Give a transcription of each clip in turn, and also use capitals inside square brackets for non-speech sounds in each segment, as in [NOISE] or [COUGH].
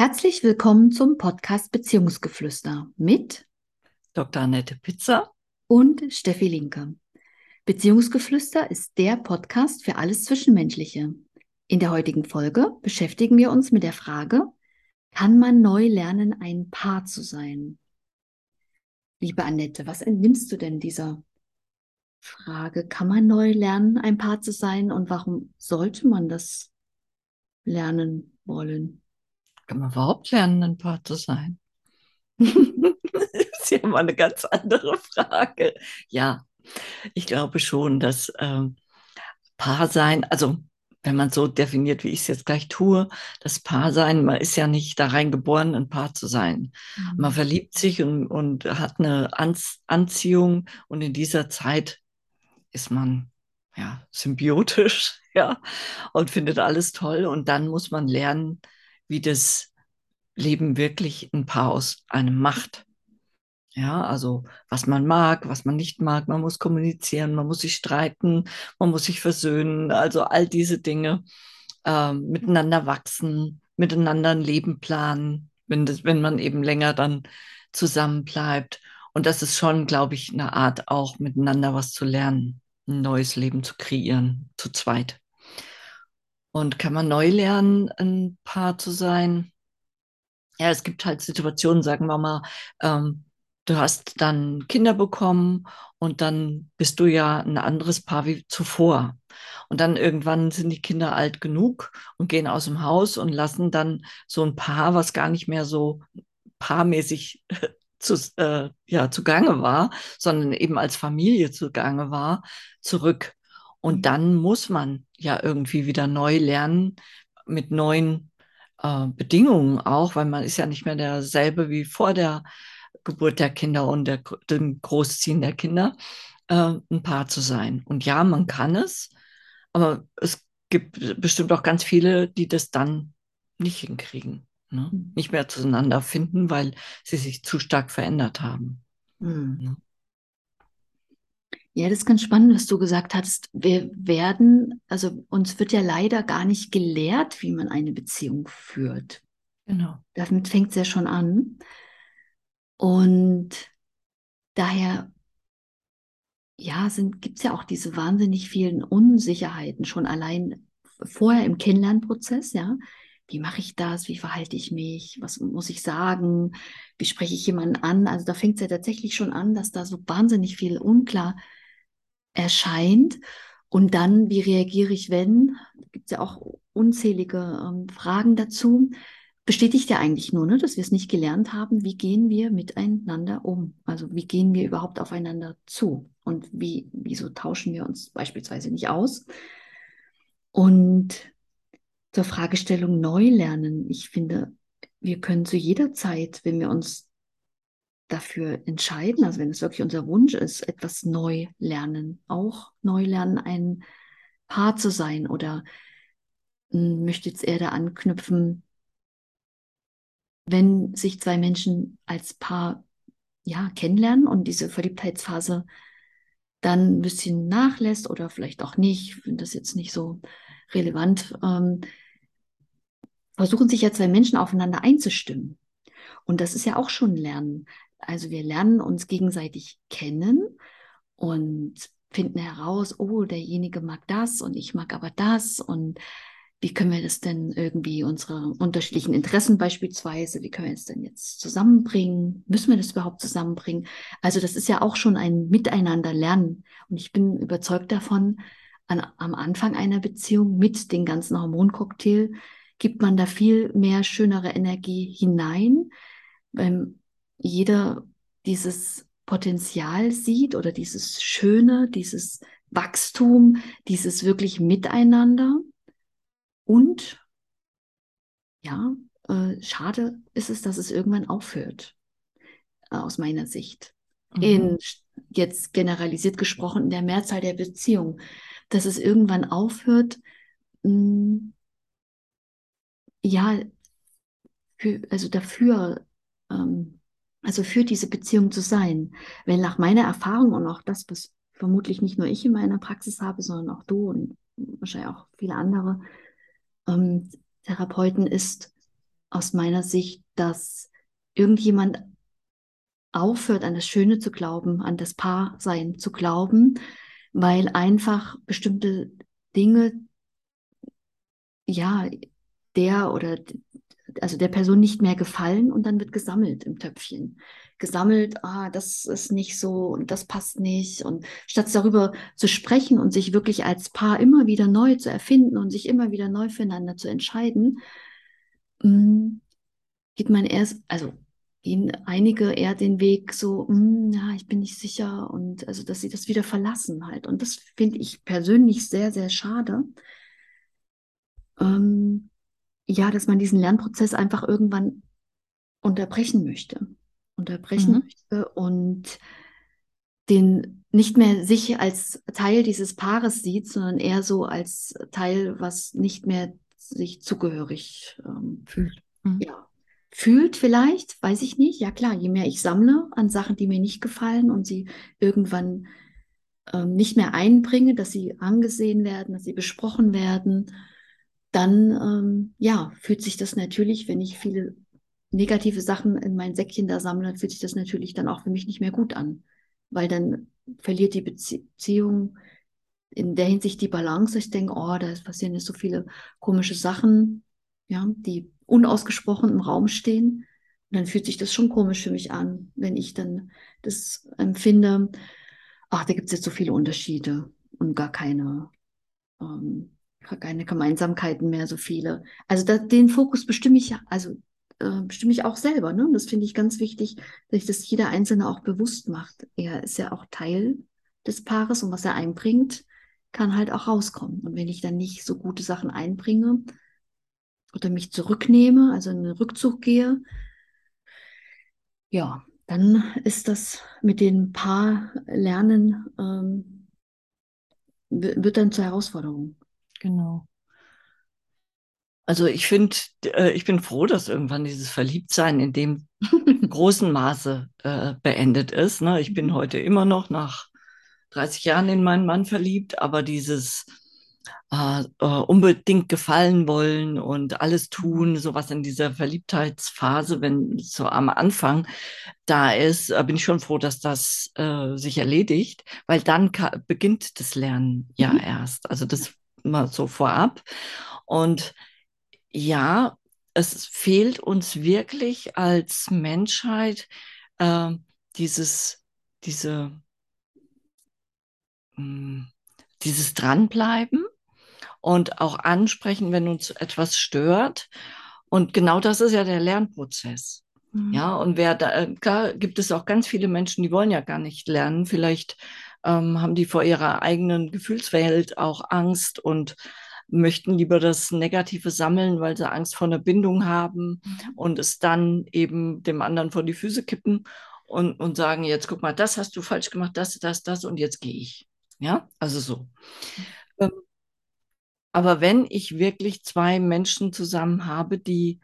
Herzlich willkommen zum Podcast Beziehungsgeflüster mit Dr. Annette Pizza und Steffi Linke. Beziehungsgeflüster ist der Podcast für alles Zwischenmenschliche. In der heutigen Folge beschäftigen wir uns mit der Frage, kann man neu lernen, ein Paar zu sein? Liebe Annette, was entnimmst du denn dieser Frage? Kann man neu lernen, ein Paar zu sein und warum sollte man das lernen wollen? Kann man überhaupt lernen, ein Paar zu sein? [LAUGHS] das ist ja mal eine ganz andere Frage. Ja, ich glaube schon, dass ähm, Paar sein, also wenn man so definiert, wie ich es jetzt gleich tue, das Paar sein, man ist ja nicht da reingeboren, ein Paar zu sein. Mhm. Man verliebt sich und, und hat eine Anziehung und in dieser Zeit ist man ja symbiotisch, [LAUGHS] ja, und findet alles toll und dann muss man lernen, wie das Leben wirklich ein Paar aus einem macht. Ja, also was man mag, was man nicht mag, man muss kommunizieren, man muss sich streiten, man muss sich versöhnen, also all diese Dinge, äh, miteinander wachsen, miteinander ein Leben planen, wenn, das, wenn man eben länger dann zusammen bleibt. Und das ist schon, glaube ich, eine Art auch miteinander was zu lernen, ein neues Leben zu kreieren, zu zweit. Und kann man neu lernen, ein Paar zu sein? Ja, es gibt halt Situationen, sagen wir mal, ähm, du hast dann Kinder bekommen und dann bist du ja ein anderes Paar wie zuvor. Und dann irgendwann sind die Kinder alt genug und gehen aus dem Haus und lassen dann so ein Paar, was gar nicht mehr so paarmäßig [LAUGHS] zu, äh, ja, zugange war, sondern eben als Familie zugange war, zurück. Und mhm. dann muss man ja irgendwie wieder neu lernen mit neuen äh, Bedingungen auch, weil man ist ja nicht mehr derselbe wie vor der Geburt der Kinder und der, dem Großziehen der Kinder, äh, ein Paar zu sein. Und ja, man kann es, aber es gibt bestimmt auch ganz viele, die das dann nicht hinkriegen, ne? Mhm. nicht mehr zueinander finden, weil sie sich zu stark verändert haben. Mhm. Ne? Ja, das ist ganz spannend, was du gesagt hast. Wir werden, also uns wird ja leider gar nicht gelehrt, wie man eine Beziehung führt. Genau. Damit fängt es ja schon an. Und daher, ja, gibt es ja auch diese wahnsinnig vielen Unsicherheiten schon allein vorher im Kennenlernprozess, ja. Wie mache ich das? Wie verhalte ich mich? Was muss ich sagen? Wie spreche ich jemanden an? Also da fängt es ja tatsächlich schon an, dass da so wahnsinnig viel unklar ist erscheint. Und dann, wie reagiere ich, wenn? Gibt es ja auch unzählige ähm, Fragen dazu. Bestätigt ja eigentlich nur, ne, dass wir es nicht gelernt haben, wie gehen wir miteinander um? Also wie gehen wir überhaupt aufeinander zu? Und wie, wieso tauschen wir uns beispielsweise nicht aus? Und zur Fragestellung neu lernen. Ich finde, wir können zu jeder Zeit, wenn wir uns dafür entscheiden, also wenn es wirklich unser Wunsch ist, etwas neu lernen, auch neu lernen, ein Paar zu sein oder hm, möchte jetzt eher da anknüpfen, wenn sich zwei Menschen als Paar ja kennenlernen und diese Verliebtheitsphase dann ein bisschen nachlässt oder vielleicht auch nicht, ich finde das jetzt nicht so relevant, ähm, versuchen sich ja zwei Menschen aufeinander einzustimmen. Und das ist ja auch schon Lernen. Also wir lernen uns gegenseitig kennen und finden heraus, oh, derjenige mag das und ich mag aber das und wie können wir das denn irgendwie, unsere unterschiedlichen Interessen beispielsweise, wie können wir das denn jetzt zusammenbringen? Müssen wir das überhaupt zusammenbringen? Also das ist ja auch schon ein Miteinander lernen. Und ich bin überzeugt davon, an, am Anfang einer Beziehung mit den ganzen Hormoncocktail gibt man da viel mehr schönere Energie hinein, weil jeder dieses Potenzial sieht oder dieses Schöne, dieses Wachstum, dieses wirklich Miteinander. Und ja, äh, schade ist es, dass es irgendwann aufhört, äh, aus meiner Sicht. Mhm. In, jetzt generalisiert gesprochen, in der Mehrzahl der Beziehungen, dass es irgendwann aufhört, mh, hm, ja, für, also dafür ähm, also für diese Beziehung zu sein. Wenn nach meiner Erfahrung und auch das, was vermutlich nicht nur ich in meiner Praxis habe, sondern auch du und wahrscheinlich auch viele andere ähm, Therapeuten, ist, aus meiner Sicht, dass irgendjemand aufhört, an das Schöne zu glauben, an das Paarsein zu glauben, weil einfach bestimmte Dinge, ja, der oder also der Person nicht mehr gefallen und dann wird gesammelt im Töpfchen. Gesammelt, ah, das ist nicht so und das passt nicht. Und statt darüber zu sprechen und sich wirklich als Paar immer wieder neu zu erfinden und sich immer wieder neu füreinander zu entscheiden, mm, geht man erst, also gehen einige eher den Weg so, hm, ja, ich bin nicht sicher und also, dass sie das wieder verlassen halt. Und das finde ich persönlich sehr, sehr schade. Ähm, ja, dass man diesen Lernprozess einfach irgendwann unterbrechen möchte. Unterbrechen mhm. möchte und den nicht mehr sich als Teil dieses Paares sieht, sondern eher so als Teil, was nicht mehr sich zugehörig ähm, fühlt. Mhm. Ja, fühlt vielleicht, weiß ich nicht. Ja klar, je mehr ich sammle an Sachen, die mir nicht gefallen und sie irgendwann ähm, nicht mehr einbringe, dass sie angesehen werden, dass sie besprochen werden, dann ähm, ja, fühlt sich das natürlich, wenn ich viele negative Sachen in mein Säckchen da sammle, fühlt sich das natürlich dann auch für mich nicht mehr gut an, weil dann verliert die Beziehung in der Hinsicht die Balance. Ich denke, oh, da passieren jetzt so viele komische Sachen, ja, die unausgesprochen im Raum stehen. Und dann fühlt sich das schon komisch für mich an, wenn ich dann das empfinde, ach, da gibt es jetzt so viele Unterschiede und gar keine, ähm, keine Gemeinsamkeiten mehr, so viele. Also da, den Fokus bestimme ich, also äh, bestimme ich auch selber. Ne? Und das finde ich ganz wichtig, dass das jeder Einzelne auch bewusst macht. Er ist ja auch Teil des Paares und was er einbringt, kann halt auch rauskommen. Und wenn ich dann nicht so gute Sachen einbringe, oder mich zurücknehme, also in den Rückzug gehe, ja, dann ist das mit den Paar Lernen, ähm, wird dann zur Herausforderung. Genau. Also ich finde, äh, ich bin froh, dass irgendwann dieses Verliebtsein in dem [LAUGHS] großen Maße äh, beendet ist. Ne? Ich bin mhm. heute immer noch nach 30 Jahren in meinen Mann verliebt, aber dieses äh, äh, unbedingt gefallen wollen und alles mhm. tun, sowas in dieser Verliebtheitsphase, wenn so am Anfang da ist, äh, bin ich schon froh, dass das äh, sich erledigt, weil dann beginnt das Lernen ja mhm. erst. Also das mal so vorab. Und ja, es fehlt uns wirklich als Menschheit äh, dieses, diese, mh, hm, dieses Dranbleiben und auch ansprechen, wenn uns etwas stört. Und genau das ist ja der Lernprozess. Mhm. Ja, und wer da, klar gibt es auch ganz viele Menschen, die wollen ja gar nicht lernen. Vielleicht ähm, haben die vor ihrer eigenen Gefühlswelt auch Angst und möchten lieber das Negative sammeln, weil sie Angst vor einer Bindung haben mhm. und es dann eben dem anderen vor die Füße kippen und, und sagen, jetzt guck mal, das hast du falsch gemacht, das, das, das und jetzt gehe ich. Ja, also so. Mhm. Ähm, aber wenn ich wirklich zwei Menschen zusammen habe, die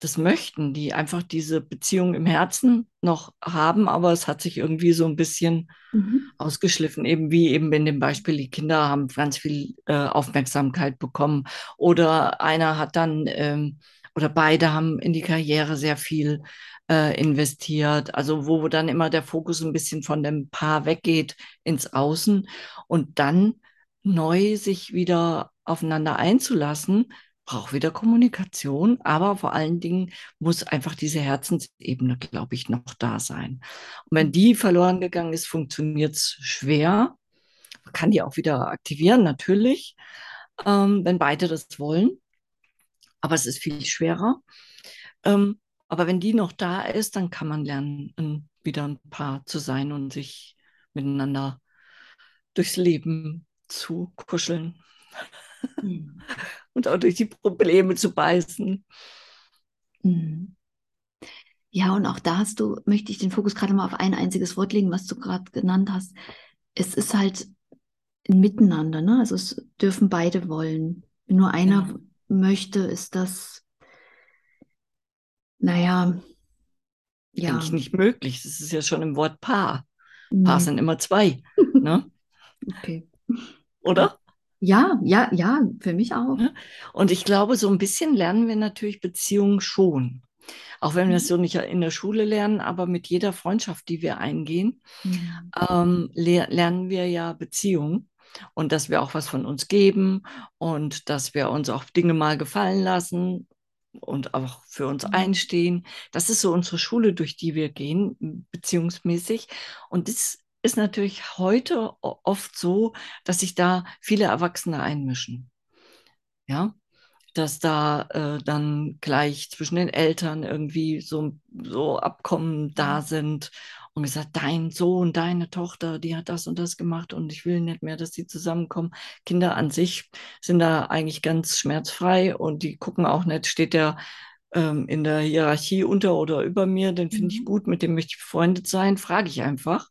das möchten, die einfach diese Beziehung im Herzen noch haben, aber es hat sich irgendwie so ein bisschen mhm. ausgeschliffen, eben wie eben in dem Beispiel, die Kinder haben ganz viel äh, Aufmerksamkeit bekommen oder einer hat dann ähm, oder beide haben in die Karriere sehr viel äh, investiert, also wo dann immer der Fokus ein bisschen von dem Paar weggeht ins Außen und dann neu sich wieder aufeinander einzulassen, braucht wieder Kommunikation, aber vor allen Dingen muss einfach diese Herzensebene, glaube ich, noch da sein. Und wenn die verloren gegangen ist, funktioniert es schwer. Man kann die auch wieder aktivieren, natürlich, ähm, wenn beide das wollen. Aber es ist viel schwerer. Ähm, aber wenn die noch da ist, dann kann man lernen, wieder ein Paar zu sein und sich miteinander durchs Leben zu kuscheln. Mhm. Und auch durch die Probleme zu beißen. Mhm. Ja, und auch da hast du, möchte ich den Fokus gerade mal auf ein einziges Wort legen, was du gerade genannt hast. Es ist halt ein Miteinander, ne? Also es dürfen beide wollen. Wenn nur einer ja. möchte, ist das, naja, ja. Eigentlich nicht möglich. Das ist ja schon im Wort Paar. Paar sind immer zwei. ne? [LAUGHS] Okay. Oder? Ja, ja, ja, für mich auch. Ne? Und ich glaube, so ein bisschen lernen wir natürlich Beziehungen schon. Auch wenn wir es Mhm. so nicht in der Schule lernen, aber mit jeder Freundschaft, die wir eingehen, Mhm. ähm, le lernen wir ja Beziehung und dass wir auch was von uns geben und dass wir uns auch Dinge mal gefallen lassen und auch für uns einstehen. Das ist so unsere Schule, durch die wir gehen, beziehungsmäßig. Und das ist natürlich heute oft so, dass sich da viele Erwachsene einmischen. Ja, dass da äh, dann gleich zwischen den Eltern irgendwie so, so Abkommen da sind und gesagt, dein Sohn, deine Tochter, die hat das und das gemacht und ich will nicht mehr, dass die zusammenkommen. Kinder an sich sind da eigentlich ganz schmerzfrei und die gucken auch nicht, steht der ähm, in der Hierarchie unter oder über mir, den finde ich Mhm. gut, mit dem möchte ich befreundet sein, frage ich einfach.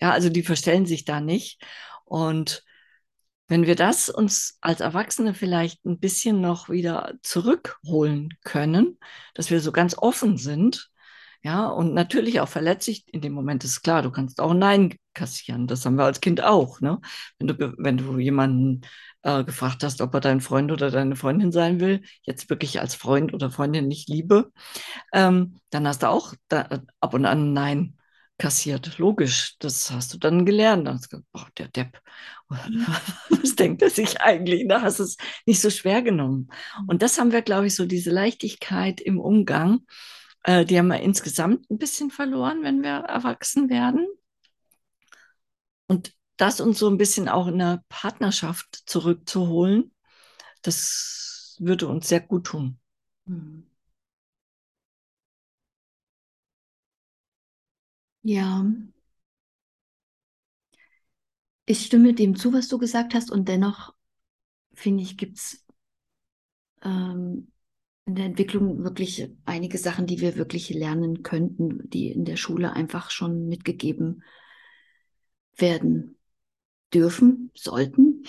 Ja, also die verstellen sich da nicht und wenn wir das uns als Erwachsene vielleicht ein bisschen noch wieder zurückholen können, dass wir so ganz offen sind, ja, und natürlich auch verletzlich, in dem Moment ist klar, du kannst auch Nein kassieren. Das haben wir als Kind auch, ne? Wenn du, wenn du jemanden äh, gefragt hast, ob er dein Freund oder deine Freundin sein will, jetzt wirklich als Freund oder Freundin nicht Liebe, ähm, dann hast du auch da, ab und an Nein kassiert. Logisch, das hast du dann gelernt. Dann hast du gesagt, boah, der Depp, [LAUGHS] was denkt er sich eigentlich? Da hast du es nicht so schwer genommen. Und das haben wir, glaube ich, so diese Leichtigkeit im Umgang, äh, die haben wir insgesamt ein bisschen verloren, wenn wir erwachsen werden. Und das uns so ein bisschen auch in der Partnerschaft zurückzuholen, das würde uns sehr gut tun. Mhm. Ja, ich stimme dem zu, was du gesagt hast, und dennoch finde ich, gibt es ähm, in der Entwicklung wirklich einige Sachen, die wir wirklich lernen könnten, die in der Schule einfach schon mitgegeben werden dürfen, sollten.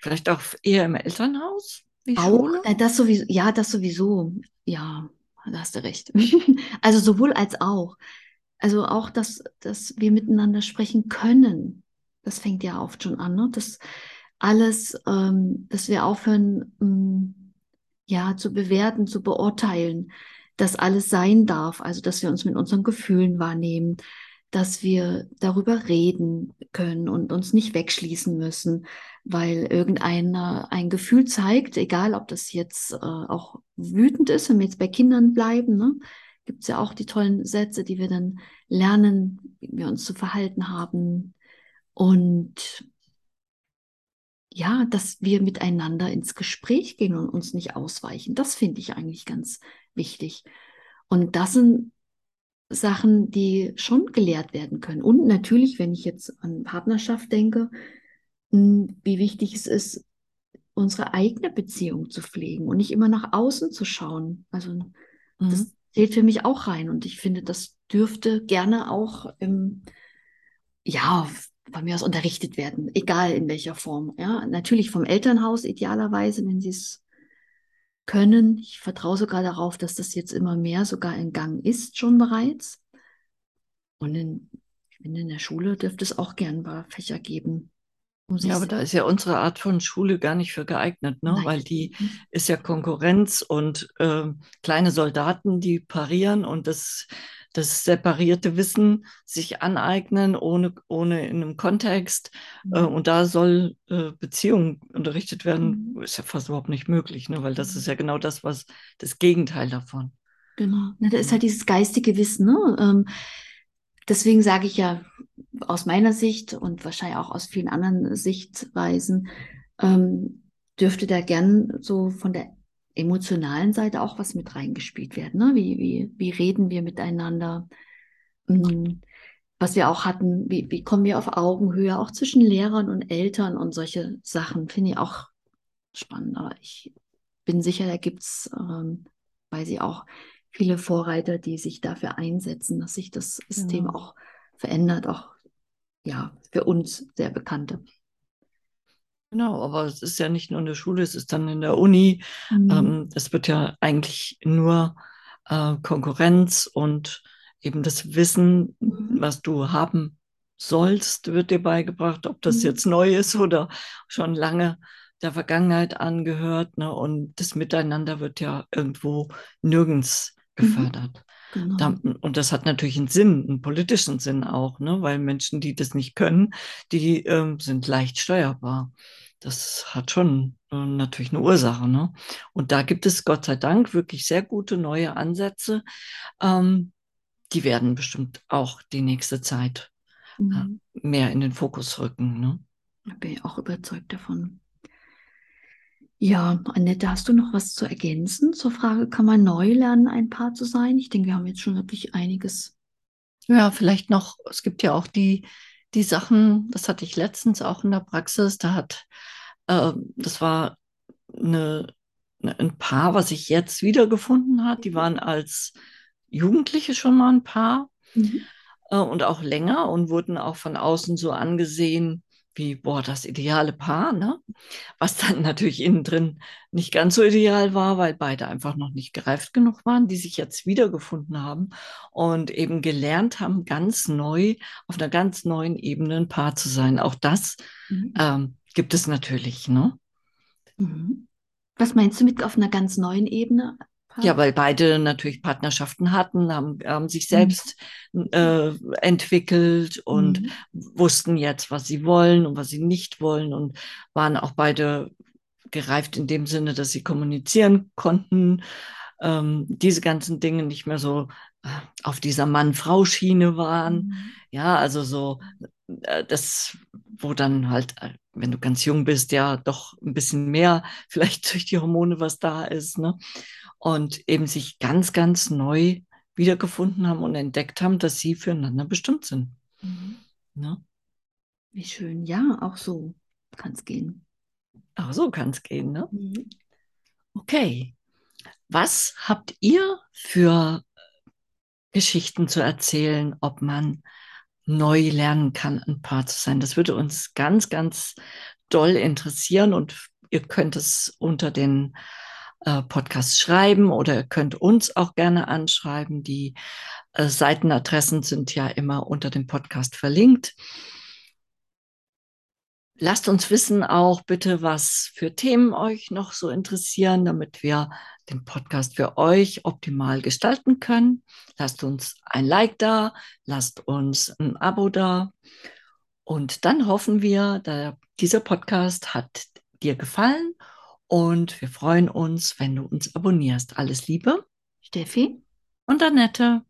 Vielleicht auch eher im Elternhaus, Auch, Schule? äh, das sowieso, ja, das sowieso, ja, da hast du recht. [LAUGHS] Also sowohl als auch. Also auch, dass, dass wir miteinander sprechen können. Das fängt ja oft schon an, ne? Dass alles, ähm, dass wir aufhören, ähm, ja, zu bewerten, zu beurteilen, dass alles sein darf. Also, dass wir uns mit unseren Gefühlen wahrnehmen, dass wir darüber reden können und uns nicht wegschließen müssen, weil irgendeiner ein Gefühl zeigt, egal ob das jetzt äh, auch wütend ist, wenn wir jetzt bei Kindern bleiben, ne? Gibt es ja auch die tollen Sätze, die wir dann lernen, wie wir uns zu verhalten haben. Und ja, dass wir miteinander ins Gespräch gehen und uns nicht ausweichen. Das finde ich eigentlich ganz wichtig. Und das sind Sachen, die schon gelehrt werden können. Und natürlich, wenn ich jetzt an Partnerschaft denke, mh, wie wichtig es ist, unsere eigene Beziehung zu pflegen und nicht immer nach außen zu schauen. Also Mhm. das zählt für mich auch rein. Und ich finde, das dürfte gerne auch im, ja, von mir aus unterrichtet werden, egal in welcher Form. Ja, natürlich vom Elternhaus idealerweise, wenn sie es können. Ich vertraue sogar darauf, dass das jetzt immer mehr sogar in Gang ist, schon bereits. Und in, ich finde, in der Schule dürfte es auch gern ein paar Fächer geben. Ja, aber da ist ja unsere Art von Schule gar nicht für geeignet, ne? Nein, Weil die ist ja Konkurrenz und äh, kleine Soldaten, die parieren und das, das separierte Wissen sich aneignen, ohne, ohne in einem Kontext. Äh, und da soll äh, Beziehung unterrichtet werden, Mhm. ist ja fast überhaupt nicht möglich, ne? Weil das ist ja genau das, was das Gegenteil davon. Genau. Na, da ist Ja. halt dieses geistige Wissen, ne? Ähm, deswegen sage ich ja aus meiner Sicht und wahrscheinlich auch aus vielen anderen Sichtweisen, ähm, dürfte da gern so von der emotionalen Seite auch was mit reingespielt werden. Ne? Wie, wie, wie reden wir miteinander? Mm, Was wir auch hatten, wie, wie kommen wir auf Augenhöhe, auch zwischen Lehrern und Eltern und solche Sachen, finde ich auch spannend. Aber ich bin sicher, da gibt es, ähm, weiß ich auch, viele Vorreiter, die sich dafür einsetzen, dass sich das System Genau. auch verändert, auch ja, für uns sehr bekannte. Genau, aber es ist ja nicht nur in der Schule, es ist dann in der Uni. Mhm. Ähm, es wird ja eigentlich nur äh, Konkurrenz und eben das Wissen, Mhm. was du haben sollst, wird dir beigebracht, ob das Mhm. jetzt neu ist oder schon lange der Vergangenheit angehört. Ne? Und das Miteinander wird ja irgendwo nirgends gefördert. Genau. Da, und das hat natürlich einen Sinn, einen politischen Sinn auch, ne? weil Menschen, die das nicht können, die ähm, sind leicht steuerbar. Das hat schon äh, natürlich eine Ursache. Ne? Und da gibt es Gott sei Dank wirklich sehr gute neue Ansätze. Ähm, die werden bestimmt auch die nächste Zeit äh, Mhm. mehr in den Fokus rücken. Ne? Da bin ich auch überzeugt davon. Ja, Annette, hast du noch was zu ergänzen zur Frage, kann man neu lernen, ein Paar zu sein? Ich denke, wir haben jetzt schon wirklich einiges. Ja, vielleicht noch, es gibt ja auch die, die Sachen, das hatte ich letztens auch in der Praxis, da hat, äh, das war eine, eine, ein Paar, was sich jetzt wiedergefunden hat. Die waren als Jugendliche schon mal ein Paar Mhm. äh, und auch länger und wurden auch von außen so angesehen wie, boah, das ideale Paar, ne? Was dann natürlich innen drin nicht ganz so ideal war, weil beide einfach noch nicht gereift genug waren, die sich jetzt wiedergefunden haben und eben gelernt haben, ganz neu, auf einer ganz neuen Ebene ein Paar zu sein. Auch das Mhm. ähm, gibt es natürlich, ne? Mhm. Was meinst du mit auf einer ganz neuen Ebene? Ja, weil beide natürlich Partnerschaften hatten, haben, haben sich selbst äh, entwickelt und Mhm. wussten jetzt, was sie wollen und was sie nicht wollen und waren auch beide gereift in dem Sinne, dass sie kommunizieren konnten, ähm, diese ganzen Dinge nicht mehr so äh, auf dieser Mann-Frau-Schiene waren. Mhm. Ja, also so äh, das, wo dann halt, äh, wenn du ganz jung bist, ja doch ein bisschen mehr [LAUGHS] vielleicht durch die Hormone was da ist, ne? Und eben sich ganz, ganz neu wiedergefunden haben und entdeckt haben, dass sie füreinander bestimmt sind. Mhm. Ne? Wie schön. Ja, auch so kann es gehen. Auch so kann es gehen, ne? Mhm. Okay. Was habt ihr für Geschichten zu erzählen, ob man neu lernen kann, ein Paar zu sein? Das würde uns ganz, ganz doll interessieren und ihr könnt es unter den äh, Podcast schreiben oder ihr könnt uns auch gerne anschreiben. Die äh, Seitenadressen sind ja immer unter dem Podcast verlinkt. Lasst uns wissen auch bitte, was für Themen euch noch so interessieren, damit wir den Podcast für euch optimal gestalten können. Lasst uns ein Like da, lasst uns ein Abo da. Und dann hoffen wir, dieser Podcast hat dir gefallen und wir freuen uns, wenn du uns abonnierst. Alles Liebe Steffi? und Annette.